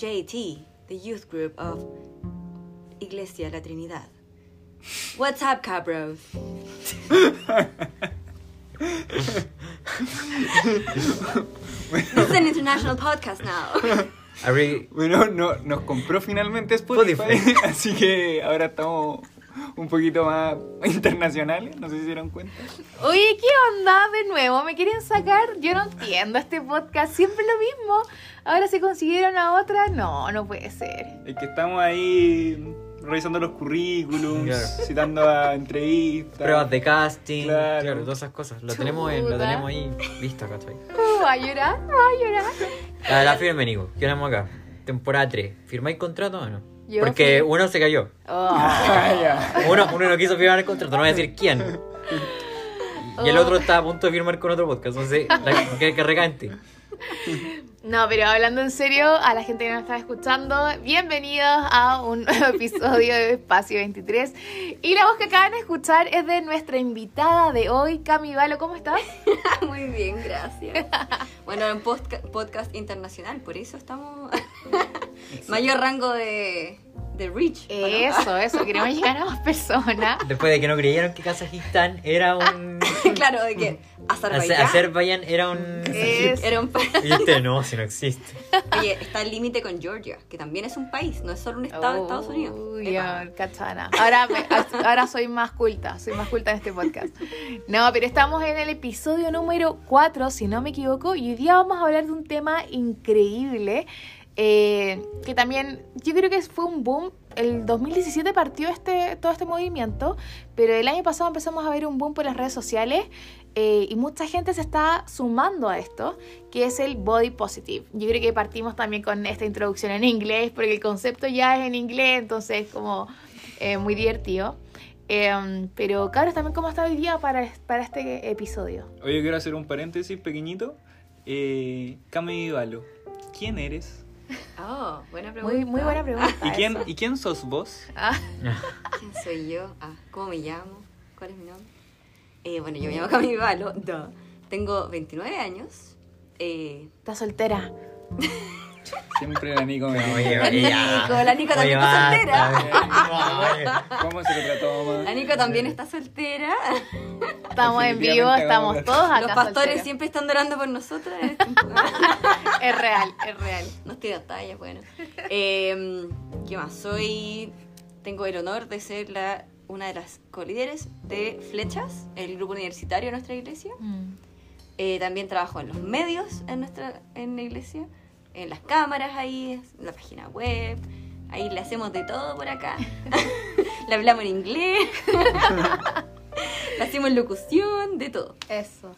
JT, the youth group of Iglesia La Trinidad. What's up, cabros? this is an international podcast now. Bueno, no, nos compró finalmente Spotify, Spotify. así que ahora estamos un poquito más internacionales, no sé si se dieron cuenta. Oye, ¿qué onda de nuevo? ¿Me quieren sacar? Yo no entiendo este podcast, siempre lo mismo. Ahora se consiguieron a otra, no, no puede ser. Es que estamos ahí revisando los currículums, Claro. citando a entrevistas. Pruebas de casting, Claro. claro, todas esas cosas. Lo tenemos, en- lo tenemos ahí listo, ¿cachai? Uh, ¿Va a llorar? ¿Va a llorar? La, la firme, Nico. ¿Qué tenemos acá? Temporada 3. ¿Firmáis contrato o no? Yo Porque uno se cayó. Oh. Ah. Uno, uno no quiso firmar el contrato, no voy a decir quién. Y el otro está a punto de firmar con otro podcast. Entonces, la- que, que ti. No, pero hablando en serio, a la gente que nos está escuchando, bienvenidos a un nuevo episodio de Espacio 23. Y la voz que acaban de escuchar es de nuestra invitada de hoy, Cami Valo. ¿Cómo estás? Muy bien, gracias. Bueno, en podcast internacional, por eso estamos mayor rango de, de reach. ¿o no? Eso, eso, queremos llegar a más personas. Después de que no creyeron que Kazajistán era un. claro, de que Aze- Azerbaiyán Azerbaiyán era un. Es- era un país. Este no, si no existe. Oye, está el límite con Georgia, que también es un país, no es solo un estado de Estados Unidos. Uy, cachana. Ahora, me- ahora soy más culta, soy más culta en este podcast. No, pero estamos en el episodio número 4, si no me equivoco, y hoy día vamos a hablar de un tema increíble, eh, que también yo creo que fue un boom. El 2017 partió este, todo este movimiento, pero el año pasado empezamos a ver un boom por las redes sociales eh, y mucha gente se está sumando a esto, que es el body positive. Yo creo que partimos también con esta introducción en inglés, porque el concepto ya es en inglés, entonces es como eh, muy divertido. Eh, pero cabros, también cómo está hoy día para, para este episodio. Oye, quiero hacer un paréntesis pequeñito. Eh, Cami Vivalo, ¿quién eres? Oh, buena pregunta. Muy, muy buena pregunta. ¿Y quién, eso. ¿Y quién sos vos? Ah, ¿Quién soy yo? Ah, ¿Cómo me llamo? ¿Cuál es mi nombre? Eh, bueno, yo me llamo Camille Valo. duh. Tengo 29 años. Eh, está soltera. Siempre la Nico me Oye, La. Nico, la Nico también está soltera. ¿Cómo se trató, mamá? la Nico también está soltera. Estamos en vivo, estamos todos acá. Los pastores siempre están orando por este tiempo. Es real, es real. No estoy de talla, bueno. Eh, ¿Qué más? Soy. Tengo el honor de ser la, una de las colíderes de Flechas, el grupo universitario de nuestra iglesia. Mm. Eh, también trabajo en los medios en nuestra en la iglesia, en las cámaras ahí, en la página web. Ahí le hacemos de todo por acá. le hablamos en inglés. le hacemos locución, de todo. Eso,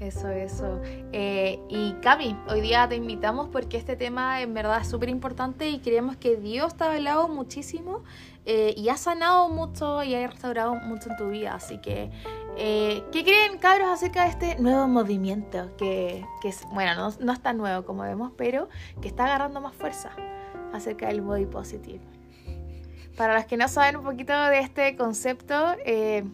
eso, eso. Eh, y Cami, hoy día te invitamos porque este tema en verdad es súper importante y creemos que Dios te ha hablado muchísimo eh, y ha sanado mucho y ha restaurado mucho en tu vida. Así que, eh, ¿qué creen, cabros, acerca de este nuevo movimiento? Que, que es, bueno, no, no es tan nuevo como vemos, pero que está agarrando más fuerza acerca del body positive. Para los que no saben un poquito de este concepto, eh,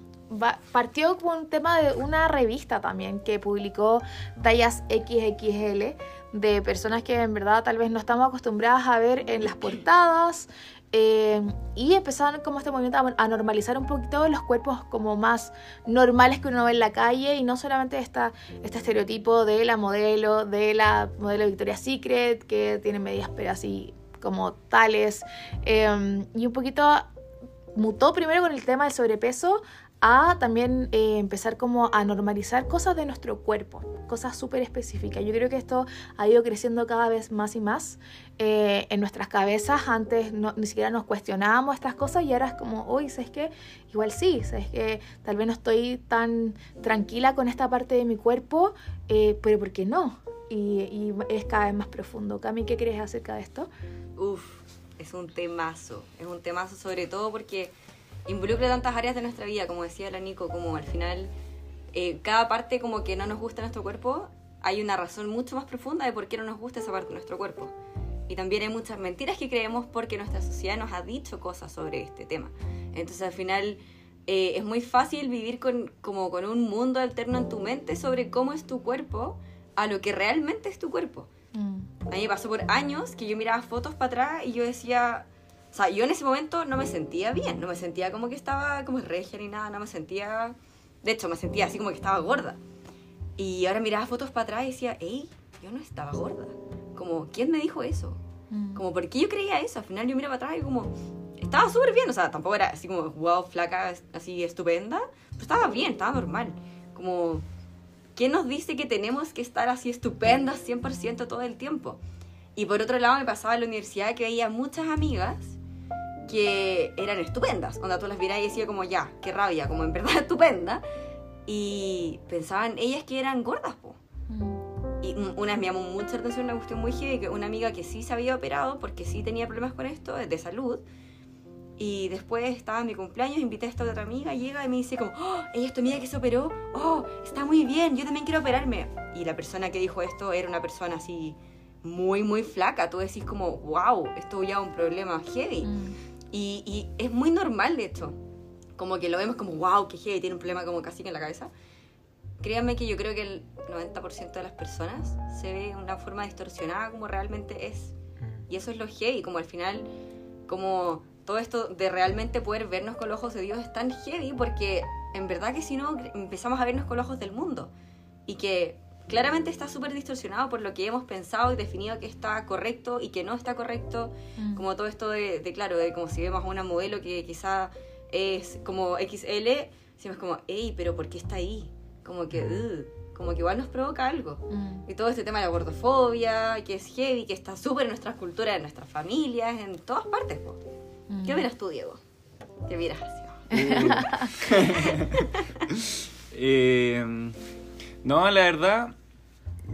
partió como un tema de una revista también que publicó tallas XXL de personas que en verdad tal vez no estamos acostumbradas a ver en las portadas. eh, y empezaron como este movimiento a, a normalizar un poquito los cuerpos como más normales que uno ve en la calle y no solamente esta, este estereotipo de la modelo, de la modelo Victoria's Secret que tiene medidas pero así como tales eh, y un poquito mutó primero con el tema del sobrepeso a también eh, empezar como a normalizar cosas de nuestro cuerpo, cosas súper específicas. Yo creo que esto ha ido creciendo cada vez más y más eh, en nuestras cabezas. Antes no- ni siquiera nos cuestionábamos estas cosas y ahora es como, uy, ¿sabes qué? Igual sí, ¿sabes qué? Tal vez no estoy tan tranquila con esta parte de mi cuerpo, eh, pero ¿por qué no? Y, y es cada vez más profundo. Cami, ¿qué crees acerca de esto? Uf, es un temazo. Es un temazo sobre todo porque involucra tantas áreas de nuestra vida, como decía la Nico, como al final eh, cada parte como que no nos gusta nuestro cuerpo, hay una razón mucho más profunda de por qué no nos gusta esa parte de nuestro cuerpo. Y también hay muchas mentiras que creemos porque nuestra sociedad nos ha dicho cosas sobre este tema. Entonces al final eh, es muy fácil vivir con, como con un mundo alterno en tu mente sobre cómo es tu cuerpo a lo que realmente es tu cuerpo. Mm. A mí me pasó por años que yo miraba fotos para atrás y yo decía, o sea, yo en ese momento no me sentía bien, no me sentía como que estaba como regia ni nada, no me sentía, de hecho me sentía así como que estaba gorda. Y ahora miraba fotos para atrás y decía, hey, yo no estaba gorda. Como, ¿quién me dijo eso? Mm. Como, ¿por qué yo creía eso? Al final yo miraba para atrás y como, estaba súper bien, o sea, tampoco era así como, wow, flaca, así estupenda, pero estaba bien, estaba normal. Como, ¿quién nos dice que tenemos que estar así estupendas 100% todo el tiempo? Y por otro lado me pasaba en la universidad que veía muchas amigas que eran estupendas, onda tú las miras y decía como, ya, qué rabia, como en verdad estupenda, y pensaban ellas que eran gordas, po. Mm. Y un- una me llamó mucha atención una cuestión muy heavy, que una amiga que sí se había operado porque sí tenía problemas con esto, de salud. Y después estaba en mi cumpleaños, invité a esta otra amiga, llega y me dice como, oh, ella es tu amiga que se operó, oh, está muy bien, yo también quiero operarme. Y la persona que dijo esto era una persona así muy, muy flaca. Tú decís como, wow, esto ya es un problema heavy. Mm. Y, y es muy normal, de hecho. Como que lo vemos como, wow, que heavy, tiene un problema como casi que en la cabeza. Créanme que yo creo que el 90% de las personas se ve de una forma distorsionada como realmente es. Mm. Y eso es lo heavy, como al final, como todo esto de realmente poder vernos con los ojos de Dios es tan heavy porque en verdad que si no empezamos a vernos con los ojos del mundo. Y que claramente está súper distorsionado por lo que hemos pensado y definido que está correcto y que no está correcto Mm. como todo esto de, de, claro, de como si vemos a una modelo que quizá es como XL, decimos como, hey, pero ¿por qué está ahí? Como que, "Ugh", como que igual nos provoca algo. Mm. Y todo este tema de la gordofobia, que es heavy, que está súper en nuestras culturas, en nuestras familias, en todas partes. po. Mm. ¿Qué opinas tú, Diego? ¿Qué miras así? Eh, no, la verdad,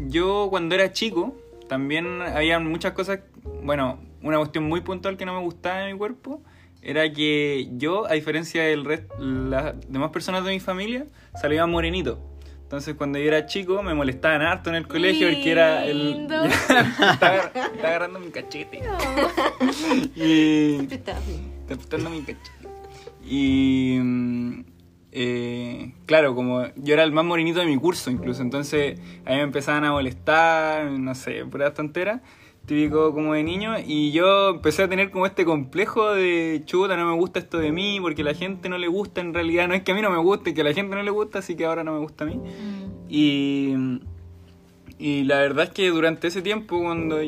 yo cuando era chico también había muchas cosas, bueno, una cuestión muy puntual que no me gustaba de mi cuerpo era que yo, a diferencia de las demás personas de mi familia, salía morenito. Entonces cuando yo era chico me molestaban harto en el colegio porque era el... Lindo. estaba, estaba agarrando mi cachete. y... Está apretando mi cachete. Y. eh, claro, como yo era el más morenito de mi curso, incluso. Entonces, a mí me empezaban a molestar, no sé, puras tonteras. Típico como de niño. Y yo empecé a tener como este complejo de chuta, no me gusta esto de mí, porque la gente no le gusta en realidad. No es que a mí no me guste, que a la gente no le gusta, así que ahora no me gusta a mí. Mm. Y, y la verdad es que durante ese tiempo, cuando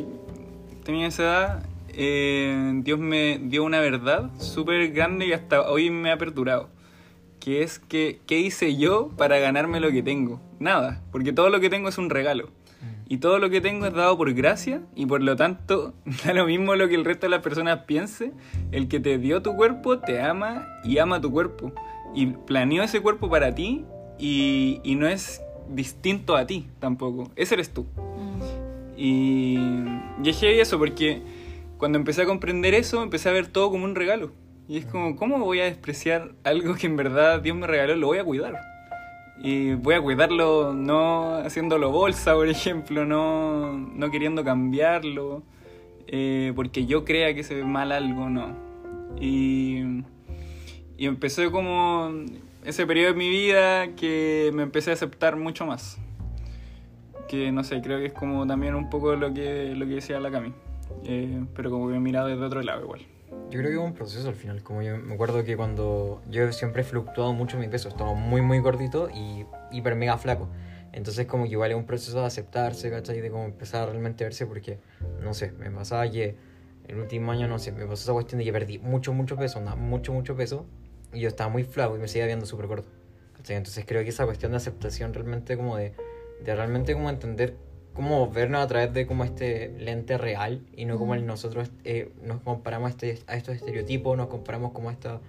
tenía esa edad, eh, Dios me dio una verdad súper grande y hasta hoy me ha perdurado. Que es que, ¿qué hice yo para ganarme lo que tengo? Nada, porque todo lo que tengo es un regalo. Y todo lo que tengo es dado por gracia y por lo tanto da lo mismo lo que el resto de las personas piense. El que te dio tu cuerpo te ama y ama tu cuerpo. Y planeó ese cuerpo para ti y, y no es distinto a ti tampoco. Ese eres tú. Mm. Y, y heavy eso porque cuando empecé a comprender eso, empecé a ver todo como un regalo. Y es como, ¿cómo voy a despreciar algo que en verdad Dios me regaló? Lo voy a cuidar. Y voy a cuidarlo no haciéndolo bolsa, por ejemplo, no, no queriendo cambiarlo, eh, porque yo crea que se ve mal algo, no. Y, y empecé como ese periodo de mi vida que me empecé a aceptar mucho más que no sé, creo que es como también un poco lo que, lo que decía la Cami. Eh, pero como que he mirado desde otro lado igual. Yo creo que es un proceso al final, como yo me acuerdo que cuando yo siempre he fluctuado mucho mi peso, estaba muy muy gordito y hiper mega flaco. Entonces como que igual es un proceso de aceptarse, ¿cachai? De como empezar a realmente verse porque, no sé, me pasaba que el último año, no sé, me pasó esa cuestión de que perdí mucho, mucho peso, onda, mucho, mucho peso y yo estaba muy flaco y me seguía viendo súper gordo. ¿cachai? Entonces creo que esa cuestión de aceptación realmente como de, de realmente como entender como vernos a través de como este lente real y no como el nosotros eh, nos comparamos a, este, a estos estereotipos, nos comparamos como a estas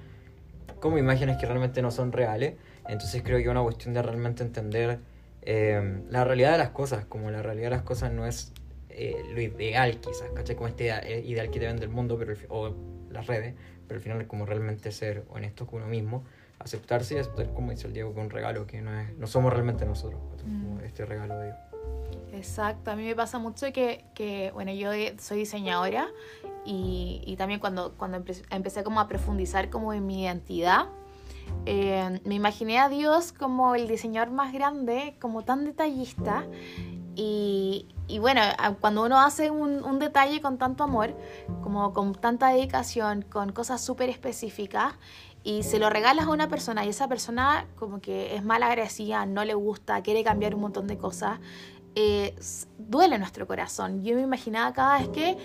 como imágenes que realmente no son reales. Entonces creo que es una cuestión de realmente entender eh, la realidad de las cosas, como la realidad de las cosas no es eh, lo ideal quizás, ¿cachai? Como este eh, ideal que te vende el mundo pero, fi- o las redes, pero al final como realmente ser honestos con uno mismo, aceptarse y aceptar, como dice el Diego, que un regalo que no, es, no somos realmente nosotros, como Mm. este regalo de Dios. Exacto, a mí me pasa mucho que, que bueno, yo soy diseñadora y, también cuando, cuando empe- empecé como a profundizar como en mi identidad, eh, me imaginé a Dios como el diseñador más grande, como tan detallista Y, y bueno, cuando uno hace un, un detalle con tanto amor, como con tanta dedicación, con cosas súper específicas, y se lo regalas a una persona y esa persona como que es mal agradecida, no le gusta, quiere cambiar un montón de cosas, eh, duele nuestro corazón. Yo me imaginaba cada vez que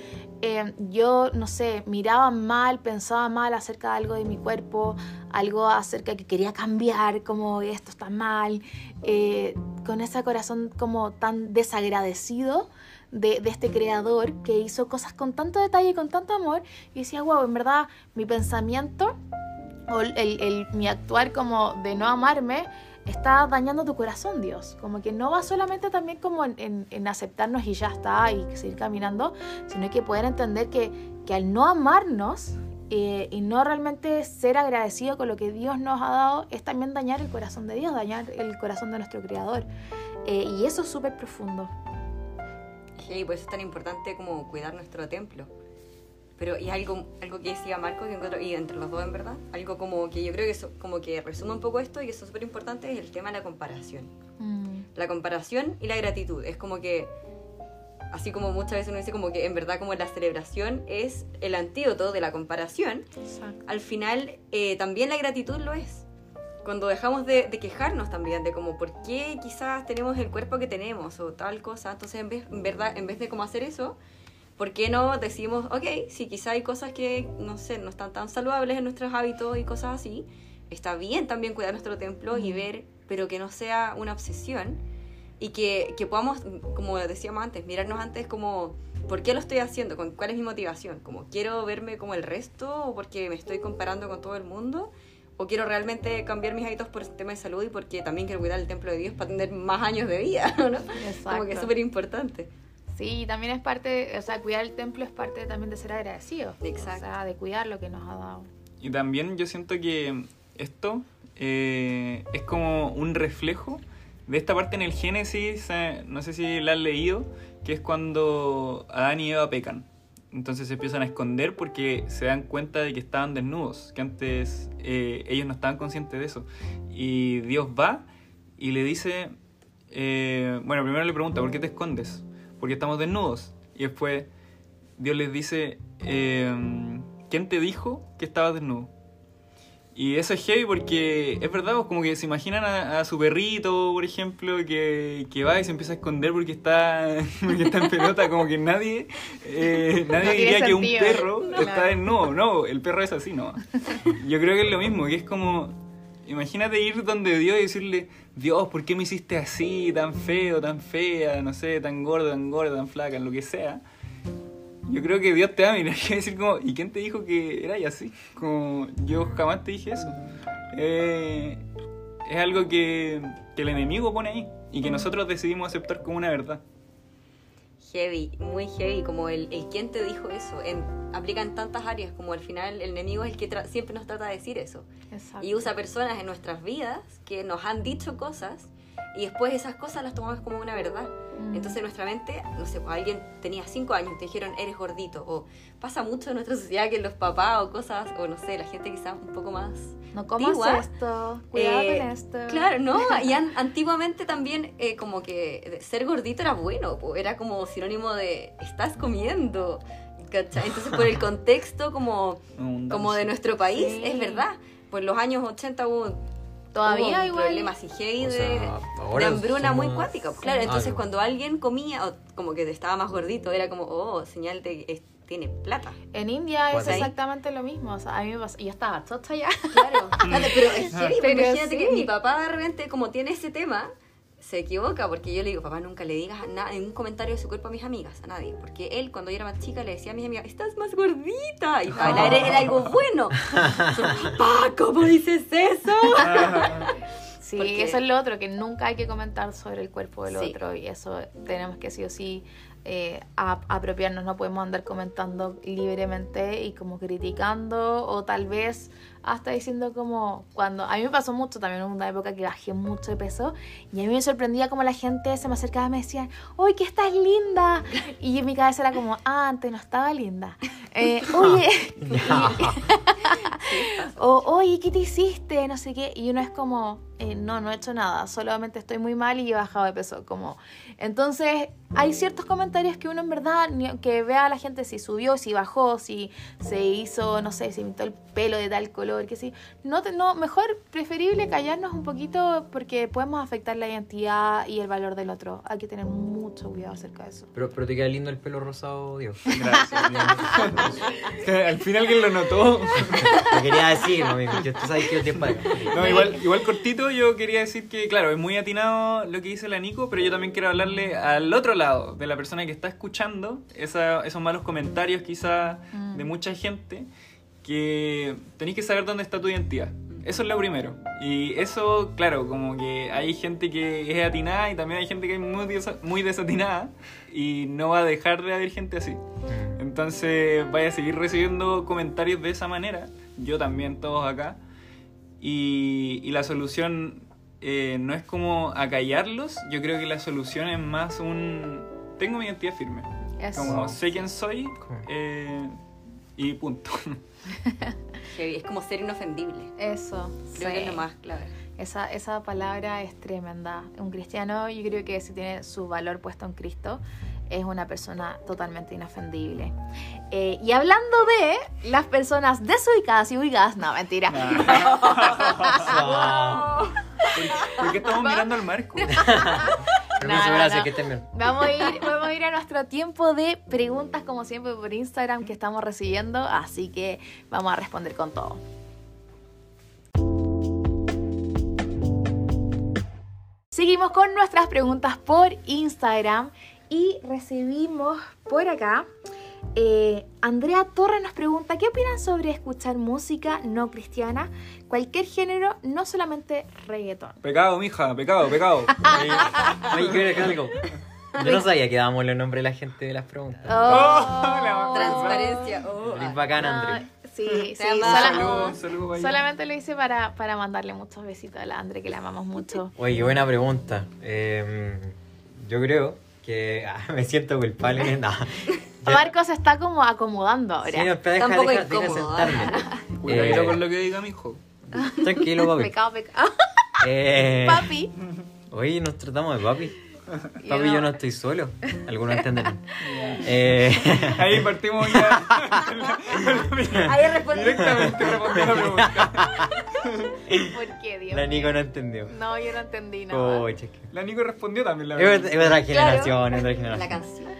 eh, yo, no sé, miraba mal, pensaba mal acerca de algo de mi cuerpo, algo acerca que quería cambiar, como esto está mal, eh, con ese corazón como tan desagradecido de, de este creador que hizo cosas con tanto detalle con tanto amor, y decía, wow, en verdad mi pensamiento o el, mi actuar como de no amarme está dañando tu corazón, Dios. Como que no va solamente también como en, en- en aceptarnos y ya está y seguir caminando, sino que poder entender que, que al no amarnos eh, y no realmente ser agradecido con lo que Dios nos ha dado, es también dañar el corazón de Dios, dañar el corazón de nuestro Creador. Eh, y eso es súper profundo. Y por eso es tan importante como cuidar nuestro templo. Pero y algo, algo que decía Marco, que encuentro, y entre los dos en verdad, algo como que yo creo que eso, como que resume un poco esto y eso es súper importante, es el tema de la comparación. Mm, La comparación y la gratitud. Es como que, así como muchas veces uno dice como que en verdad como la celebración es el antídoto de la comparación, exacto. al final eh, también la gratitud lo es. Cuando dejamos de, de quejarnos también de como por qué quizás tenemos el cuerpo que tenemos o tal cosa, entonces en vez, en verdad, en vez de como hacer eso, ¿por qué no decimos, ok, si quizás hay cosas que, no sé, no están tan saludables en nuestros hábitos y cosas así, está bien también cuidar nuestro templo y ver, pero que no sea una obsesión y que, que podamos, como decíamos antes, mirarnos antes como, ¿por qué lo estoy haciendo? ¿Con, ¿Cuál es mi motivación? ¿Como quiero verme como el resto o porque me estoy comparando con todo el mundo? ¿O quiero realmente cambiar mis hábitos por el tema de salud y porque también quiero cuidar el templo de Dios para tener más años de vida? ¿no? Como que es súper importante. Sí, también es parte, o sea, cuidar el templo es parte también de ser agradecido. Exacto. O sea, de cuidar lo que nos ha dado. Y también yo siento que esto eh, es como un reflejo de esta parte en el Génesis, eh, no sé si la has leído, que es cuando Adán y Eva pecan. Entonces se empiezan a esconder porque se dan cuenta de que estaban desnudos, que antes eh, ellos no estaban conscientes de eso. Y Dios va y le dice, eh, bueno, primero le pregunta, ¿por qué te escondes? Porque estamos desnudos. Y después Dios les dice, eh, ¿quién te dijo que estabas desnudo? Y eso es heavy porque es verdad, pues, como que se imaginan a, a su perrito, por ejemplo, que, que va y se empieza a esconder porque está, porque está en pelota, como que nadie, eh, nadie No diría que un perro No. está desnudo. No, el perro es así, no. Yo creo que es lo mismo, que es como, imagínate ir donde Dios y decirle, Dios, ¿por qué me hiciste así, tan feo, tan fea, no sé, tan gordo, tan gorda, tan flaca, lo que sea? Yo creo que Dios te va a mirar y decir como, ¿y quién te dijo que eras así? Como, yo jamás te dije eso. Eh, es algo que, que el enemigo pone ahí y que nosotros decidimos aceptar como una verdad. Heavy, muy heavy, como el, el quién te dijo eso. En, aplica en tantas áreas, como al final el enemigo es el que siempre nos trata de decir eso. Exacto. Y usa personas en nuestras vidas que nos han dicho cosas y después esas cosas las tomamos como una verdad. Mm. Entonces nuestra mente, no sé, pues alguien tenía cinco años y te dijeron eres gordito. O pasa mucho en nuestra sociedad que los papás o cosas, o no sé, la gente quizás un poco más no comas antigua, esto, cuidado eh, con esto. Claro, ¿no? Y an- antiguamente también eh, como que ser gordito era bueno, po, era como sinónimo de estás comiendo. ¿cachai? Entonces por el contexto como, como de nuestro país, Sí. es verdad. Pues los años 80 hubo, Todavía hubo igual. problema así heavy O de, sea, de hambruna muy somos- cuática. Pues, claro, entonces Algo. cuando alguien comía o como que estaba más gordito, era como, oh, señal de que tiene plata. En India es ahí. exactamente lo mismo. O sea, a mí me pasó, yo estaba chocha ya. Claro, pero es heavy, Pero imagínate que sí. mi papá de repente, como tiene ese tema, se equivoca, porque yo le digo, papá, nunca le digas nada, ningún comentario de su cuerpo a mis amigas, a nadie, porque él, cuando yo era más chica, le decía a mis amigas, estás más gordita, y para él era, era algo bueno. papá, ¿cómo dices eso? Sí, Porque- eso es lo otro, que nunca hay que comentar sobre el cuerpo del Sí. otro y eso tenemos que sí o sí eh, a- apropiarnos, no podemos andar comentando libremente y como criticando o tal vez hasta diciendo como cuando a mí me pasó mucho también en una época que bajé mucho de peso y a mí me sorprendía como la gente se me acercaba y me decía, ¡Uy, que estás linda! Y en mi cabeza era como, ah, antes no estaba linda. Eh, oye, y- O, oye, ¿qué te hiciste? No sé qué. Y uno es como, eh, no, no he hecho nada, solamente estoy muy mal y he bajado de peso. Como, entonces, hay ciertos comentarios que uno en verdad, que vea a la gente si subió, si bajó, si se hizo, no sé, si pintó el pelo de tal color, que sí. No, te- no, mejor preferible callarnos un poquito porque podemos afectar la identidad y el valor del otro. Hay que tener mucho cuidado acerca de eso. Pero, pero te queda lindo el pelo rosado, Dios. Gracias. Al final que lo notó. Te quería decir, no, amigo. Yo, tú sabes que yo te pago. No, igual, igual cortito, yo quería decir que, claro, es muy atinado lo que dice la Nico, pero yo también quiero hablarle al otro lado, de la persona que está escuchando esa- esos malos comentarios quizá Mm. de mucha gente, que tenéis que saber dónde está tu identidad. Eso es lo primero. Y eso, claro, como que hay gente que es atinada y también hay gente que es muy, muy desatinada y no va a dejar de haber gente así. Entonces vaya a seguir recibiendo comentarios de esa manera. Yo también, todos acá. Y, y la solución eh, no es como acallarlos. Yo creo que la solución es más un... Tengo mi identidad firme. Eso. Como sé quién soy eh, y punto. Es como ser inofendible. Eso. Creo que sí. es lo más clave. Esa, esa palabra es tremenda. Un cristiano, yo creo que si tiene su valor puesto en Cristo, es una persona totalmente inofendible. Eh, y hablando de las personas desubicadas y ubicadas, no, mentira. ¿Por qué estamos mirando al marco? No, no, no. bien. Vamos a, ir, vamos a ir a nuestro tiempo de preguntas, como siempre, por Instagram que estamos recibiendo. Así que vamos a responder con todo. Seguimos con nuestras preguntas por Instagram y recibimos por acá. eh, Andrea Torres nos pregunta: ¿Qué opinan sobre escuchar música no cristiana? Cualquier género, no solamente reggaetón. Pecado, mija, pecado, pecado. Oye, decir algo. Yo no sabía que dábamos los nombres de la gente de las preguntas. Oh, la- Transparencia. Oh, ah. bacán, No, André. Sí, sí, sola- Saludos, saludos para ella. solamente lo hice para, para mandarle muchos besitos a la Andre, que la amamos mucho. Oye, buena pregunta. Eh, yo creo que ah, me siento culpable. No. Marco se está como acomodando ahora. Sí, no, espera, deja, Está un poco deja- deja incómodo, sentarme. Cuidadito Eh, con lo que diga mi hijo. Tranquilo, papi. Pecado, pecado. Eh, Papi. Oye, nos tratamos de papi. Papi, no. yo no estoy solo. Algunos entenderán. Eh, Ahí partimos ya. Ahí respondí. Directamente respondió la pregunta. ¿Por qué, Dios? la Nico no entendió. No, yo no entendí nada. Coche. La Nico respondió también la Es otra- pregunta. es otra generación, es otra La generación. canción.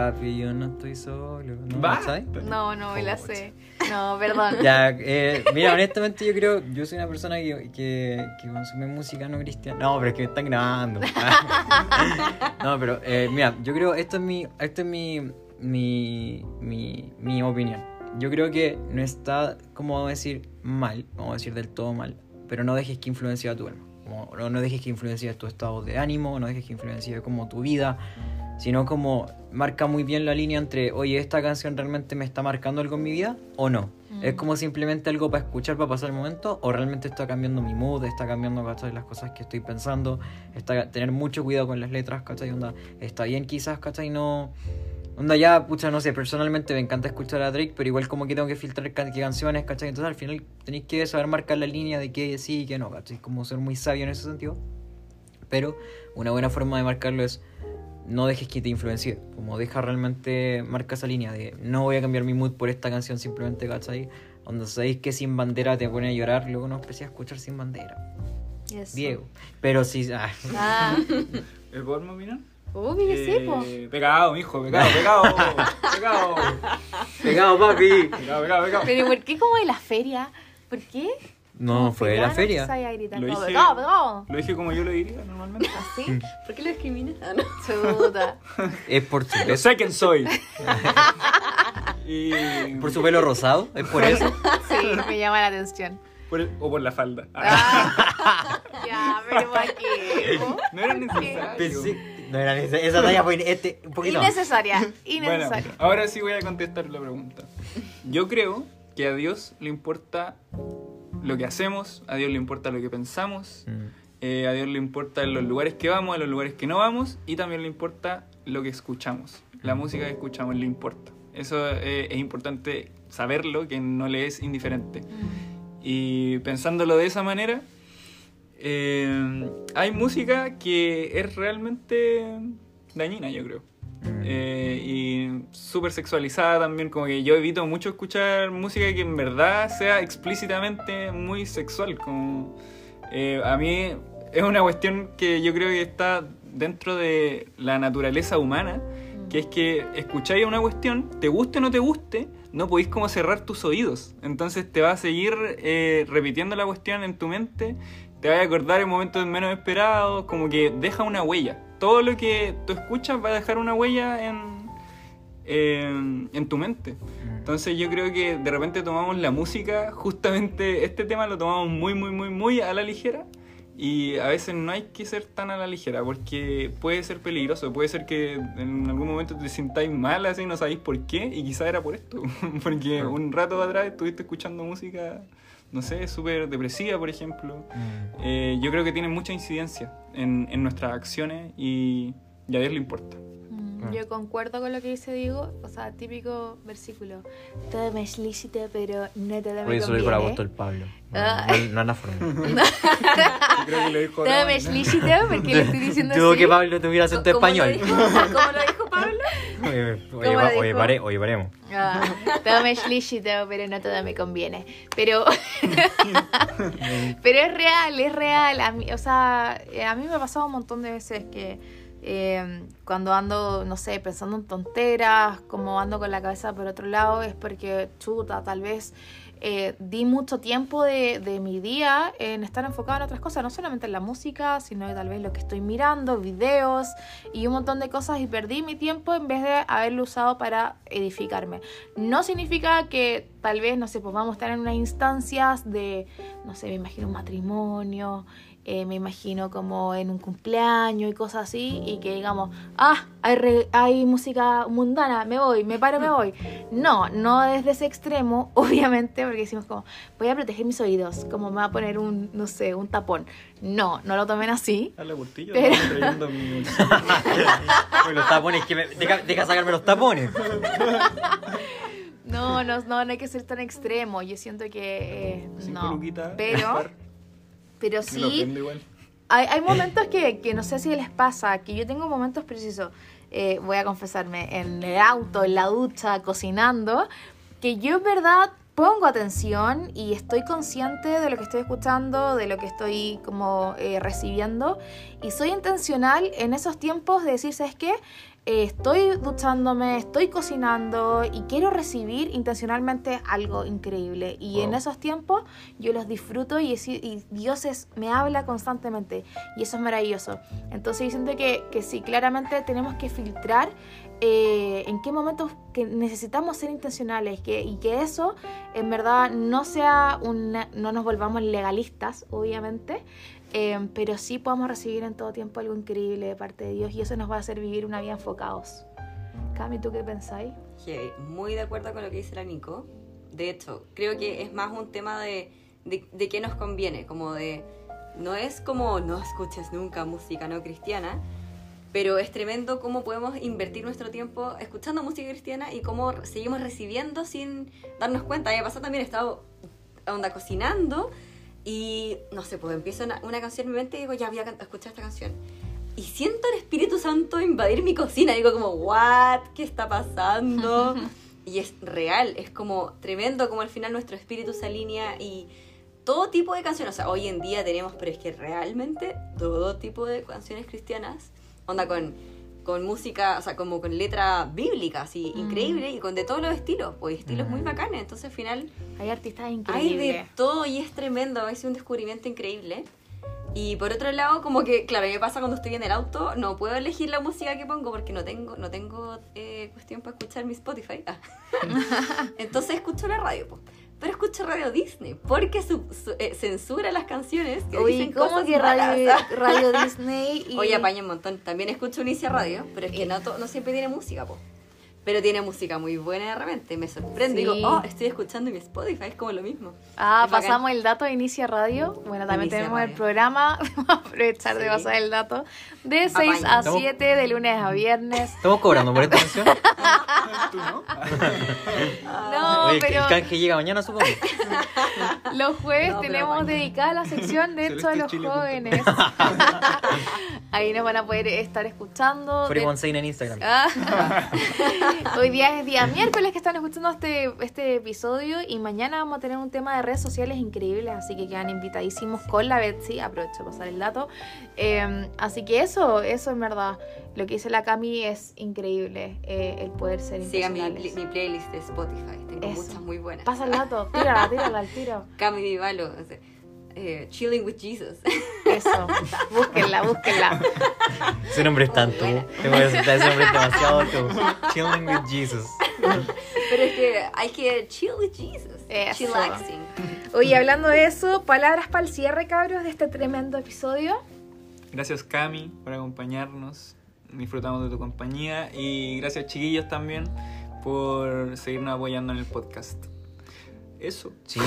Papi, yo no estoy solo. ¿No? Va. ¿Sabes? No, no me la sé. No, perdón. Ya, eh, mira, honestamente yo creo, yo soy una persona que, que, que consume música no cristiana. No, pero es que me están grabando. no, pero eh, mira, yo creo, esto es mi, esto es mi, mi, mi, mi opinión. Yo creo que no está, como decir, mal, vamos a decir del todo mal, pero no dejes que influencie a tu alma. Como, no, no dejes que influencie tu estado de ánimo, no dejes que influencie como tu vida, sino como marca muy bien la línea entre, oye, esta canción realmente me está marcando algo en mi vida o no. Mm. Es como simplemente algo para escuchar, para pasar el momento, o realmente está cambiando mi mood, está cambiando ¿cachai? las cosas que estoy pensando, está tener mucho cuidado con las letras, ¿cachai? Onda, está bien quizás, ¿cachai? No... Onda ya, pucha, no sé, personalmente me encanta escuchar a Drake, pero igual como que tengo que filtrar can- qué canciones, ¿cachai? Entonces al final tenéis que saber marcar la línea de qué sí y qué no, ¿cachai? Como ser muy sabio en ese sentido. Pero una buena forma de marcarlo es no dejes que te influencie. Como deja realmente, marca esa línea de no voy a cambiar mi mood por esta canción simplemente, ¿cachai? Donde sabéis que sin bandera te pone a llorar, luego no empecé a escuchar sin bandera. Eso. Diego. Pero sí, ah, Ah. ¿El por mi opinión? Uy, que sí, po. Eh, Pecado, mijo, pecado, pecado. Pecado. pegado papi. Pecado, pecado, pecado. Pero ¿y por qué como de la feria? ¿Por qué? No, Como fue de la feria. Lo no, dije-. Lo dije como yo lo diría normalmente. ¿Así? ¿Por qué lo discriminas? Ah, no. Chuta. Es por su, sé quién soy. y... por su pelo rosado, es por eso. Sí, me llama la atención. por el- o por la falda. Ah, ya, pero po? No era necesario. Pensé- no era esa, esa talla fue este, un poquito más. Innecesaria, Bueno, innecesaria. ahora sí voy a contestar la pregunta. Yo creo que a Dios le importa lo que hacemos, a Dios le importa lo que pensamos, Mm. eh, a Dios le importa los lugares que vamos, a los lugares que no vamos y también le importa lo que escuchamos. La música que escuchamos le importa. Eso eh, es importante saberlo, que no le es indiferente. Y pensándolo de esa manera, eh, hay música que es realmente dañina, yo creo. Eh, y súper sexualizada también, como que yo evito mucho escuchar música que en verdad sea explícitamente muy sexual. Como, eh, a mí es una cuestión que yo creo que está dentro de la naturaleza humana, que es que escucháis una cuestión, te guste o no te guste, no podéis como cerrar tus oídos. Entonces te va a seguir eh, repitiendo la cuestión en tu mente, te vas a acordar en momentos menos esperados, como que deja una huella. Todo lo que tú escuchas va a dejar una huella en, en, en tu mente. Entonces yo creo que de repente tomamos la música, justamente este tema lo tomamos muy, muy, muy, muy a la ligera. Y a veces no hay que ser tan a la ligera porque puede ser peligroso, puede ser que en algún momento te sintáis mal así, no sabéis por qué y quizá era por esto, porque un rato atrás estuviste escuchando música, no sé, súper depresiva, por ejemplo. Mm. Eh, yo creo que tiene mucha incidencia en, en nuestras acciones y, y a Dios le importa. Mm, Ah. Yo concuerdo con lo que dice Diego, o sea, típico versículo. Todo me es lícito, pero no todo me Oye, eso lo dijo el apóstol Pablo. No, Ah. no, no es la forma. Yo creo que lo dijo Todo me es lícito, porque le estoy diciendo así. que Pablo tuviera acento ¿Cómo lo español. dijo? ¿Cómo lo dijo Dijo? pare- oye, paremos. Ah, todo me es lícito, pero no todo me conviene. Pero, pero es real, es real. A mí, o sea, eh, a mí me ha pasado un montón de veces que eh, cuando ando, no sé, pensando en tonteras, como ando con la cabeza por otro lado, es porque, chuta, tal vez eh, di mucho tiempo de, mi día en estar enfocado en otras cosas, no solamente en la música, sino tal vez lo que estoy mirando, videos y un montón de cosas y perdí mi tiempo en vez de haberlo usado para edificarme. No significa que tal vez, no sé, pues vamos a estar en unas instancias de, no sé, me imagino un matrimonio, eh, me imagino como en un cumpleaños y cosas así, y que digamos, ah, hay música mundana, me voy, me paro, me voy. No, no desde ese extremo, obviamente, porque decimos como, voy a proteger mis oídos, como me va a poner un, no sé, un tapón. No, no lo tomen así. Dale, Agustillo, Pero- trayendo mi- los tapones, que me- deja, deja sacarme los tapones. No, no, no, no hay que ser tan extremo. Yo siento que eh, no. luquitas, Pero, pero sí, hay, hay momentos que, que no sé si les pasa, que yo tengo momentos precisos, eh, voy a confesarme, en el auto, en la ducha, cocinando, que yo en verdad pongo atención y estoy consciente de lo que estoy escuchando, de lo que estoy como eh, recibiendo y soy intencional en esos tiempos de decir, ¿sabes qué? Eh, estoy duchándome, estoy cocinando y quiero recibir intencionalmente algo increíble. Y en Wow. esos tiempos yo los disfruto y, deci- y Dios es- me habla constantemente y eso es maravilloso. Entonces yo siento que, que sí, claramente tenemos que filtrar eh, en qué momentos que necesitamos ser intencionales que, y que eso en verdad no sea una, no nos volvamos legalistas, obviamente, eh, pero sí podamos recibir en todo tiempo algo increíble de parte de Dios y eso nos va a hacer vivir una vida enfocados. Cami, ¿tú qué pensáis? Heavy. Muy de acuerdo con lo que dice la Nico. De hecho, creo que es más un tema de, de, de qué nos conviene, como de... No es como no escuches nunca música no cristiana, pero es tremendo cómo podemos invertir nuestro tiempo escuchando música cristiana y cómo seguimos recibiendo sin darnos cuenta. Me pasó también, he estado onda cocinando y no sé, pues empiezo una, una canción en mi mente y digo, ya voy a escuchar esta canción. Y siento el Espíritu Santo invadir mi cocina. Digo como, ¿what? ¿Qué está pasando? y es real, es como tremendo como al final nuestro espíritu se alinea y todo tipo de canciones, o sea, hoy en día tenemos, pero es que realmente todo tipo de canciones cristianas, onda con, con música, o sea, como con letra bíblica, así, Mm. increíble, y con de todos los estilos, pues estilos muy Mm. bacanes, entonces al final Hay artistas hay increíbles. de todo y es tremendo, es un descubrimiento increíble. Y por otro lado, como que, claro, me pasa cuando estoy en el auto, no puedo elegir la música que pongo porque no tengo, no tengo eh, cuestión para escuchar mi Spotify. Ah. Entonces escucho la radio, po. Pero escucho Radio Disney porque su- su- eh, censura las canciones que Oye, dicen ¿cómo cosas que radio, Disney? Y... Oye, apaña un montón. También escucho Unicia Radio, pero es que no, no siempre tiene música, po. Pero tiene música muy buena de repente, me sorprende. Sí. Digo, oh, estoy escuchando mi Spotify, es como lo mismo. Ah, Es bacán. pasamos el dato de Inicia Radio. Bueno, también Inicia tenemos el programa. Vamos a aprovechar de pasar el dato. De 6 a Estamos- 7, de lunes a viernes. ¿Estamos cobrando por esta canción? ¿Tú no? No, Oye, pero el canje llega mañana, supongo. los jueves No, tenemos dedicada la sección, de hecho, a los jóvenes. Ahí nos van a poder estar escuchando. Free De- en Instagram. Ah. Hoy día es día miércoles que están escuchando este, este episodio y mañana vamos a tener un tema de redes sociales increíbles, así que quedan invitadísimos con la Betsy, aprovecho de pasar el dato. Eh, así que eso, eso en verdad, lo que dice la Cami es increíble, eh, el poder ser Sigan mi, mi playlist de Spotify, tengo Eso. muchas muy buenas. Pasa el dato, tírala, tírala al tiro. Cami Vivalo, o sea, eh, Chilling with Jesus. Eso, búsquenla, búsquenla. Ese nombre es tanto. Buena. Tengo que aceptar ese nombre es demasiado tú. Chilling with Jesus. Pero es que hay que chill with Jesus. Eso. Chillaxing. Oye, hablando de eso, palabras para el cierre, cabros, de este tremendo episodio. Gracias Cami por acompañarnos. Disfrutamos de tu compañía. Y gracias chiquillos también por seguirnos apoyando en el podcast. Eso. Sí,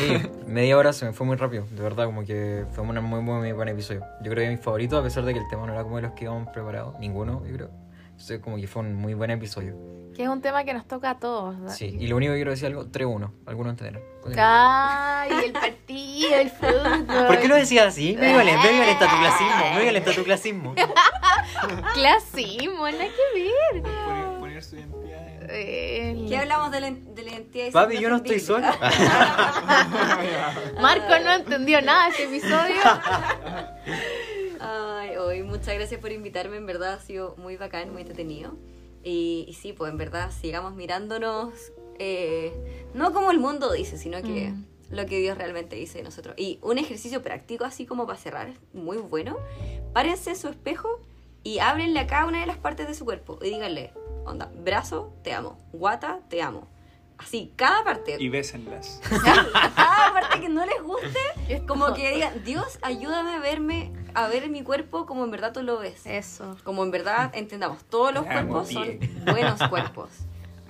media hora se me fue muy rápido. De verdad, como que fue un muy, muy, muy buen episodio. Yo creo que mi favorito, a pesar de que el tema no era como de los que íbamos preparados. Ninguno, yo creo. Entonces, como que fue un muy buen episodio. Que es un tema que nos toca a todos. ¿verdad? Sí, y lo único que quiero decir algo, 3-1. Algunos entenderán. Ay, el partido, el fútbol. ¿Por qué lo decías así? Me violenta, me violenta tu clasismo, me violenta tu clasismo. Clasismo, nada que ver. Poner, poner Eh, ¿Qué hablamos de la, de la identidad? Papi, yo no estoy solo. Marco no entendió nada de este episodio. Ay, hoy muchas gracias por invitarme, en verdad ha sido muy bacán, muy entretenido. Y, y sí, pues en verdad sigamos mirándonos, eh, no como el mundo dice, sino que Mm. lo que Dios realmente dice de nosotros. Y un ejercicio práctico, así como para cerrar, muy bueno. Párense en su espejo y ábrenle a cada una de las partes de su cuerpo y díganle, onda, brazo, te amo, guata, te amo. Así, cada parte. Y bésenlas. a cada parte que no les guste, como que digan, Dios, ayúdame a verme, a ver mi cuerpo como en verdad tú lo ves. Eso. Como en verdad entendamos, todos los cuerpos son buenos cuerpos.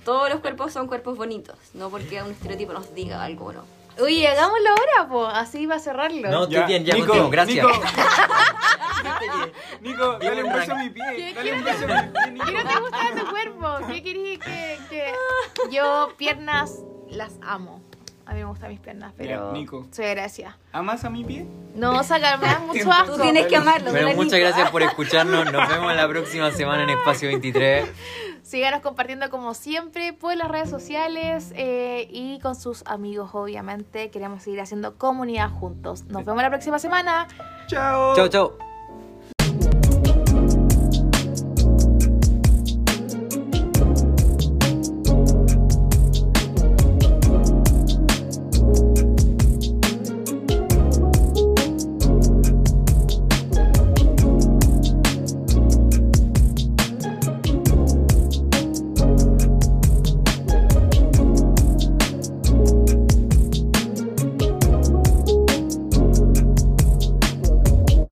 Todos los cuerpos son cuerpos bonitos, no porque un estereotipo nos diga algo o no. Oye, hagámoslo ahora, po. Así va a cerrarlo. No, estoy bien, ya contigo, gracias. Nico, Nico dale un beso a mi pie. ¿Qué Dale un quieres? beso a mi pie, Nico. ¿Qué no te gusta de tu cuerpo? ¿Qué querés que, que- Yo, piernas, las amo. A mí me gustan mis piernas, pero... Ya, Nico. Soy gracias. ¿Amas a mi pie? No, saca, me das mucho asco. Tú tienes que amarlo. La muchas Nico. gracias por escucharnos. Nos vemos la próxima semana en Espacio 23. Síganos compartiendo como siempre por las redes sociales eh, y con sus amigos, obviamente. Queremos seguir haciendo comunidad juntos. Nos vemos la próxima semana. Chao. Chao, chao.